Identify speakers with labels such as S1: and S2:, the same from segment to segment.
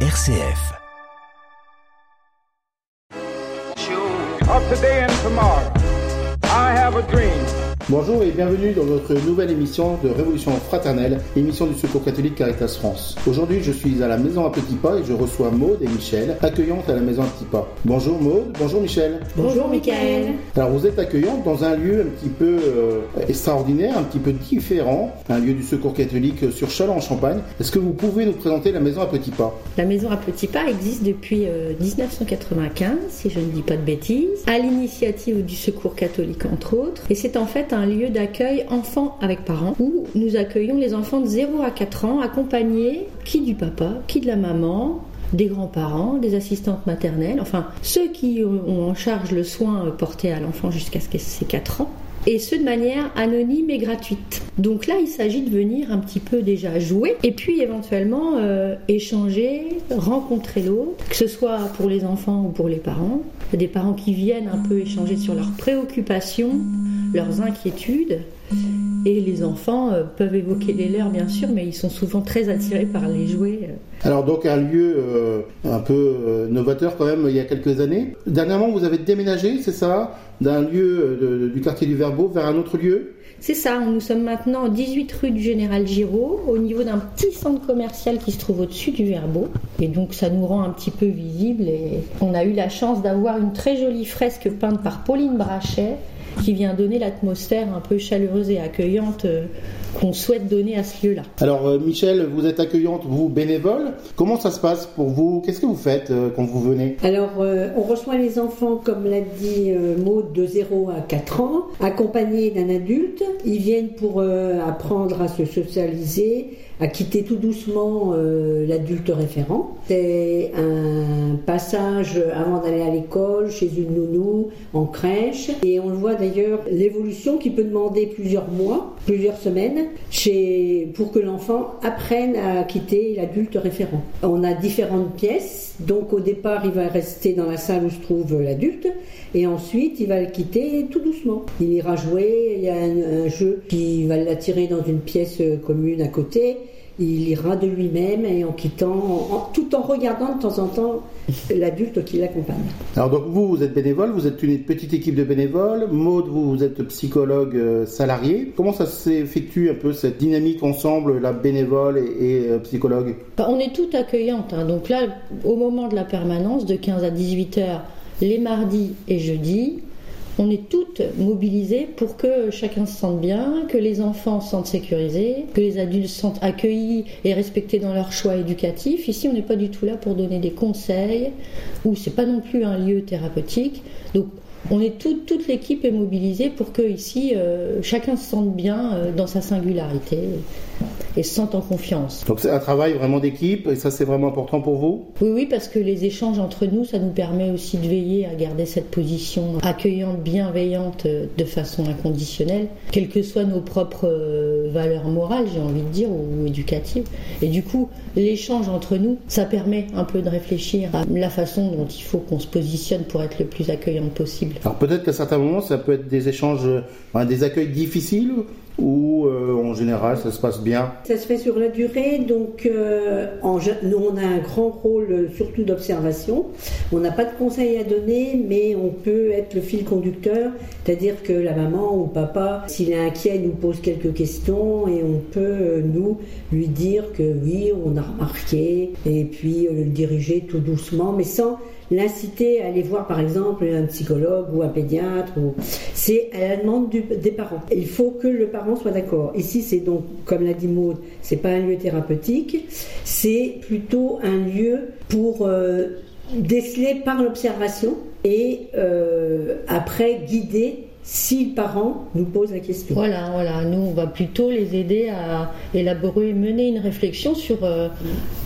S1: RCF.
S2: of today and tomorrow. I have a dream.
S3: Bonjour et bienvenue dans notre nouvelle émission de Révolution fraternelle, émission du Secours catholique Caritas France. Aujourd'hui, je suis à la maison à Petit Pas et je reçois Maude et Michel, accueillantes à la maison à Petit Pas. Bonjour Maude, bonjour Michel.
S4: Bonjour Michael.
S3: Alors vous êtes accueillante dans un lieu un petit peu euh, extraordinaire, un petit peu différent, un lieu du Secours catholique sur Châlons en Champagne. Est-ce que vous pouvez nous présenter la maison à Petit Pas?
S4: La maison à Petit Pas existe depuis euh, 1995, si je ne dis pas de bêtises, à l'initiative du Secours catholique entre autres. Et c'est en fait un lieu d'accueil enfants avec parents où nous accueillons les enfants de 0 à 4 ans accompagnés qui du papa, qui de la maman, des grands-parents, des assistantes maternelles, enfin ceux qui ont en charge le soin porté à l'enfant jusqu'à ce qu'il ait 4 ans et ce de manière anonyme et gratuite. Donc là, il s'agit de venir un petit peu déjà jouer et puis éventuellement euh, échanger, rencontrer l'autre, que ce soit pour les enfants ou pour les parents. Des parents qui viennent un peu échanger sur leurs préoccupations, leurs inquiétudes. Et les enfants euh, peuvent évoquer les leurs, bien sûr, mais ils sont souvent très attirés par les jouets. euh.
S3: Alors donc un lieu euh, un peu novateur quand même il y a quelques années. Dernièrement, vous avez déménagé, c'est ça, d'un lieu de- du quartier du Verbeau vers un autre lieu?
S4: C'est ça, nous sommes maintenant 18 rue du Général Giraud, au niveau d'un petit centre commercial qui se trouve au-dessus du Verbeau. Et donc ça nous rend un petit peu visible. Et on a eu la chance d'avoir une très jolie fresque peinte par Pauline Brachet qui vient donner l'atmosphère un peu chaleureuse et accueillante euh, qu'on souhaite donner à ce lieu-là.
S3: Alors euh, Michel, vous êtes accueillante, vous bénévole. Comment ça se passe pour vous? Qu'est-ce que vous faites euh, quand vous venez?
S5: Alors, on reçoit les enfants, comme l'a dit Maud, de 0 à 4 ans, accompagnés d'un adulte. Ils viennent pour apprendre à se socialiser, à quitter tout doucement euh, l'adulte référent. C'est un passage avant d'aller à l'école, chez une nounou, en crèche. Et on voit d'ailleurs, l'évolution qui peut demander plusieurs mois, plusieurs semaines, pour que l'enfant apprenne à quitter l'adulte référent. On a différentes pièces, donc au départ il va rester dans la salle où se trouve l'adulte, et ensuite il va le quitter tout doucement. Il ira jouer, un jeu qui va l'attirer dans une pièce euh, commune à côté. Il ira de lui-même et en quittant, en- tout en regardant de temps en temps l'adulte qui l'accompagne.
S3: Alors donc vous, vous êtes bénévole, vous êtes une petite équipe de bénévoles. Maud, vous, vous êtes psychologue euh, salarié. Comment ça s'effectue un peu cette dynamique ensemble, la bénévole et, et, euh, psychologue?
S4: Bah, on est toutes accueillantes. hein. Donc là, au moment de la permanence, de 15 à 18 heures, les mardis et jeudis, on est toutes mobilisées pour que chacun se sente bien, que les enfants se sentent sécurisés, que les adultes se sentent accueillis et respectés dans leur choix éducatif. Ici, on n'est pas du tout là pour donner des conseils, ou c'est pas non plus un lieu thérapeutique. Donc, toute l'équipe est mobilisée pour que ici, euh, chacun se sente bien euh, dans sa singularité et se sente en confiance.
S3: Donc c'est un travail vraiment d'équipe et ça c'est vraiment important pour vous?
S4: Oui, oui, parce que les échanges entre nous, ça nous permet aussi de veiller à garder cette position accueillante, bienveillante, euh, de façon inconditionnelle, quelles que soient nos propres euh, valeurs morales, j'ai envie de dire, ou éducatives. Et du coup, l'échange entre nous, ça permet un peu de réfléchir à la façon dont il faut qu'on se positionne pour être le plus accueillante possible.
S3: Alors peut-être qu'à certains moments ça peut être des échanges, euh, enfin, des accueils difficiles ou euh, en général ça se passe bien.
S5: Ça se fait sur la durée, donc euh, nous on a un grand rôle euh, surtout d'observation. On n'a pas de conseils à donner, mais on peut être le fil conducteur, c'est-à-dire que la maman ou papa, s'il est inquiet, nous pose quelques questions et on peut euh, nous lui dire que oui, on a remarqué, et puis le diriger tout doucement, mais sans l'inciter à aller voir par exemple un psychologue ou un pédiatre. C'est à la demande des parents. Il faut que le parent soit d'accord. Ici, c'est donc, comme l'a dit Maud, c'est pas un lieu thérapeutique, c'est plutôt un lieu pour euh, déceler par l'observation et euh, après guider si le parent nous pose la question.
S4: Voilà, voilà. Nous, on va plutôt les aider à élaborer, mener une réflexion sur euh,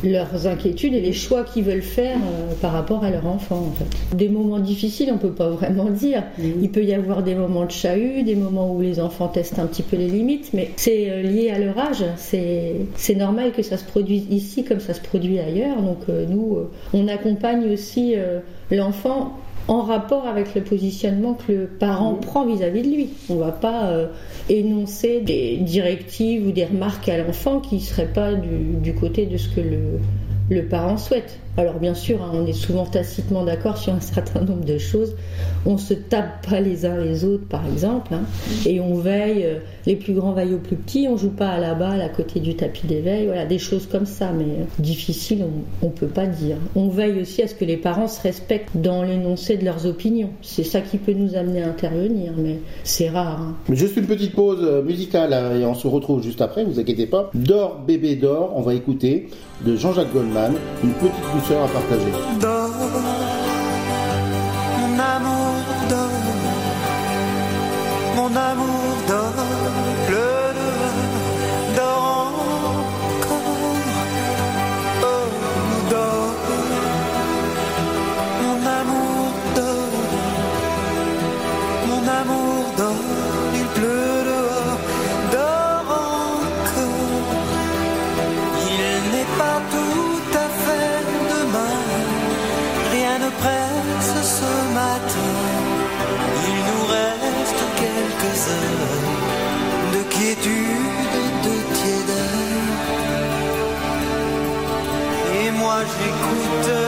S4: leurs inquiétudes et les choix qu'ils veulent faire euh, par rapport à leur enfant. En fait. Des moments difficiles, on peut pas vraiment dire. Il peut y avoir des moments de chahut, des moments où les enfants testent un petit peu les limites, mais c'est euh, lié à leur âge. C'est c'est normal que ça se produise ici comme ça se produit ailleurs. Donc nous, on accompagne aussi l'enfant en rapport avec le positionnement que le parent prend vis-à-vis de lui. On ne va pas euh, énoncer des directives ou des remarques à l'enfant qui ne seraient pas du, du côté de ce que le, le parent souhaite. Alors bien sûr, hein, on est souvent tacitement d'accord sur un certain nombre de choses. On se tape pas les uns les autres, par exemple, hein, et on veille. Euh, les plus grands veillent aux plus petits. On joue pas à la balle à côté du tapis d'éveil. Voilà, des choses comme ça, mais euh, difficile, on, ne peut pas dire. On veille aussi à ce que les parents se respectent dans l'énoncé de leurs opinions. C'est ça qui peut nous amener à intervenir, mais c'est rare. Hein.
S3: Juste une petite pause euh, musicale et on se retrouve juste après. Vous inquiétez pas. Dors bébé dors. On va écouter de Jean-Jacques Goldman, une petite douceur à partager.
S1: Dors, mon amour dors, mon amour dors, pleure, dors encore, oh, dors, mon amour dort, mon amour dort, il de quiétude de tiédeur. Et moi j'écoute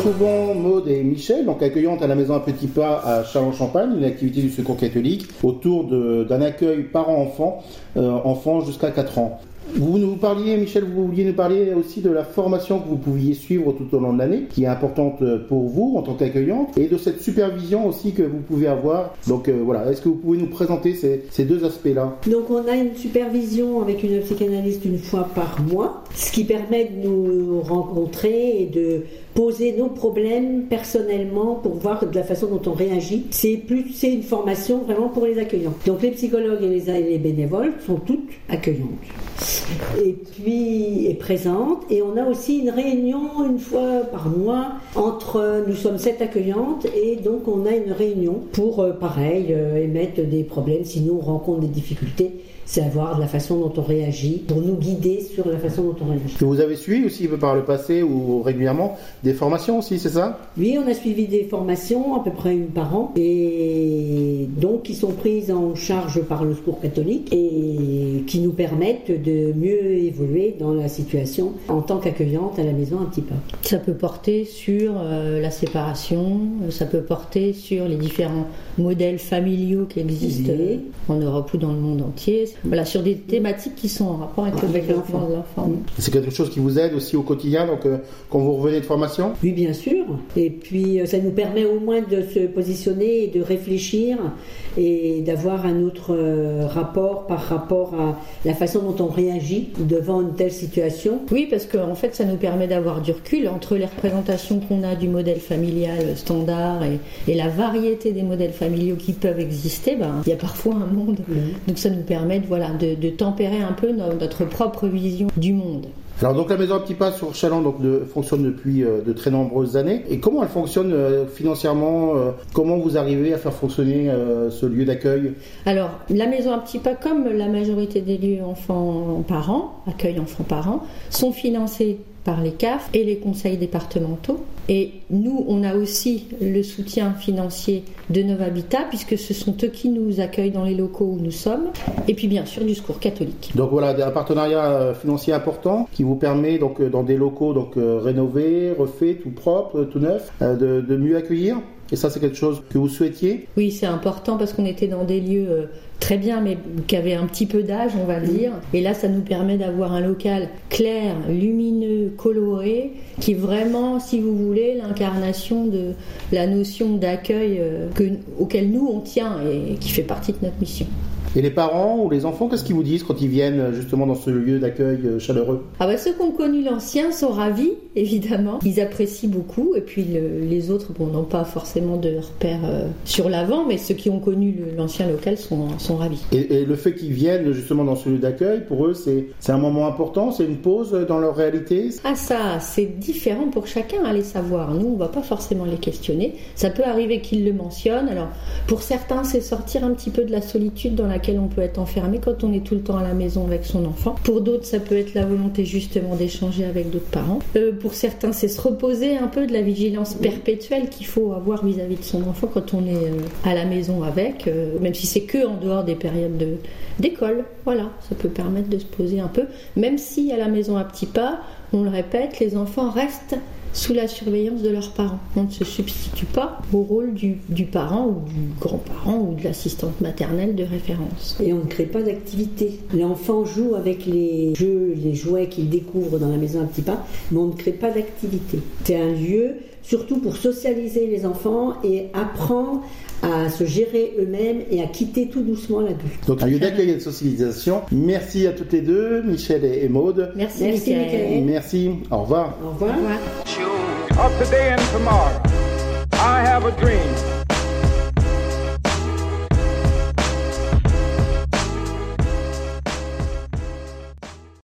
S3: retrouvons Maude et Michel, donc accueillantes à la maison à Petit Pas à Châlons-Champagne, une activité du Secours catholique autour d'un accueil parents-enfants, euh, enfants jusqu'à 4 ans. Vous nous parliez, Michel, vous vouliez nous parler aussi de la formation que vous pouviez suivre tout au long de l'année, qui est importante pour vous en tant qu'accueillante, et de cette supervision aussi que vous pouvez avoir. Donc euh, voilà, est-ce que vous pouvez nous présenter ces deux aspects-là?
S5: Donc on a une supervision avec une psychanalyste une fois par mois, ce qui permet de nous rencontrer et de poser nos problèmes personnellement pour voir de la façon dont on réagit. C'est plus, c'est une formation vraiment pour les accueillants. Donc les psychologues et les, bénévoles sont toutes accueillantes et puis est présente. Et on a aussi une réunion une fois par mois entre, nous sommes sept accueillantes et donc on a une réunion pour, euh, pareil, euh, émettre des problèmes si nous on rencontre des difficultés savoir la façon dont on réagit, pour nous guider sur la façon dont on réagit.
S3: Vous avez suivi aussi par le passé ou régulièrement des formations aussi, c'est ça?
S5: Oui, on a suivi des formations, à peu près une par an, et donc qui sont prises en charge par le secours catholique et qui nous permettent de mieux évoluer dans la situation en tant qu'accueillante à la maison un petit peu.
S4: Ça peut porter sur euh, la séparation, ça peut porter sur les différents modèles familiaux qui existent en Europe ou dans le monde entier voilà, sur des thématiques qui sont en rapport avec, le l'enfant de l'enfant.
S3: C'est quelque chose qui vous aide aussi au quotidien, donc euh, quand vous revenez de formation?
S5: Oui, bien sûr. Et puis euh, ça nous permet au moins de se positionner et de réfléchir et d'avoir un autre euh, rapport par rapport à la façon dont on réagit devant une telle situation.
S4: Oui, parce qu'en en fait, ça nous permet d'avoir du recul entre les représentations qu'on a du modèle familial standard et, la variété des modèles familiaux qui peuvent exister. Ben, il y a parfois un monde. Donc ça nous permet voilà, de, tempérer un peu notre propre vision du monde.
S3: Alors donc la maison à petit pas sur Chaland donc, fonctionne depuis euh, de très nombreuses années. Et comment elle fonctionne euh, financièrement euh, Comment vous arrivez à faire fonctionner ce lieu d'accueil?
S4: Alors la maison à petit pas, comme la majorité des lieux enfants-parents, accueil enfants-parents, sont financés par les CAF et les conseils départementaux. Et nous, on a aussi le soutien financier de Habitat, puisque ce sont eux qui nous accueillent dans les locaux où nous sommes, et puis bien sûr du Secours catholique.
S3: Donc voilà, un partenariat euh, financier important qui vous permet donc euh, dans des locaux donc euh, rénovés, refaits, tout propre, tout neuf, de, de mieux accueillir. Et ça, c'est quelque chose que vous souhaitiez?
S4: Oui, c'est important parce qu'on était dans des lieux très bien, mais qui avait un petit peu d'âge, on va le dire. Et là, ça nous permet d'avoir un local clair, lumineux, coloré, qui est vraiment, si vous voulez, l'incarnation de la notion d'accueil euh, auquel nous on tient et qui fait partie de notre mission.
S3: Et les parents ou les enfants, qu'est-ce qu'ils vous disent quand ils viennent justement dans ce lieu d'accueil euh, chaleureux?
S4: Ah bah ceux qui ont connu l'ancien sont ravis, évidemment. Ils apprécient beaucoup. Et puis les autres, bon, n'ont pas forcément de repères euh, sur l'avant, mais ceux qui ont connu l'ancien local sont, sont ravis.
S3: Et, le fait qu'ils viennent justement dans ce lieu d'accueil, pour eux, c'est un moment important, c'est une pause dans leur réalité?
S4: Ah ça, c'est différent pour chacun à les savoir. Nous, on va pas forcément les questionner. Ça peut arriver qu'ils le mentionnent. Alors, pour certains, c'est sortir un petit peu de la solitude dans la on peut être enfermé quand on est tout le temps à la maison avec son enfant. Pour d'autres, ça peut être la volonté justement d'échanger avec d'autres parents. Euh, pour certains, c'est se reposer un peu de la vigilance perpétuelle qu'il faut avoir vis-à-vis de son enfant quand on est euh, à la maison avec, euh, même si c'est que en dehors des périodes de- d'école. Voilà, ça peut permettre de se poser un peu, même si à la maison à petits pas, on le répète, les enfants restent sous la surveillance de leurs parents. On ne se substitue pas au rôle du, parent ou du grand-parent ou de l'assistante maternelle de référence.
S5: Et on ne crée pas d'activité. L'enfant joue avec les jeux, les jouets qu'il découvre dans la maison un petit pas, mais on ne crée pas d'activité. C'est un lieu surtout pour socialiser les enfants et apprendre à se gérer eux-mêmes et à quitter tout doucement l'adulte.
S3: Donc un lieu d'accueil et de socialisation. Merci à toutes les deux, Michel et Maude.
S4: Merci,
S5: Merci.
S3: Merci, au revoir.
S5: Au revoir.
S4: Au revoir.
S2: Of today and tomorrow, I have a dream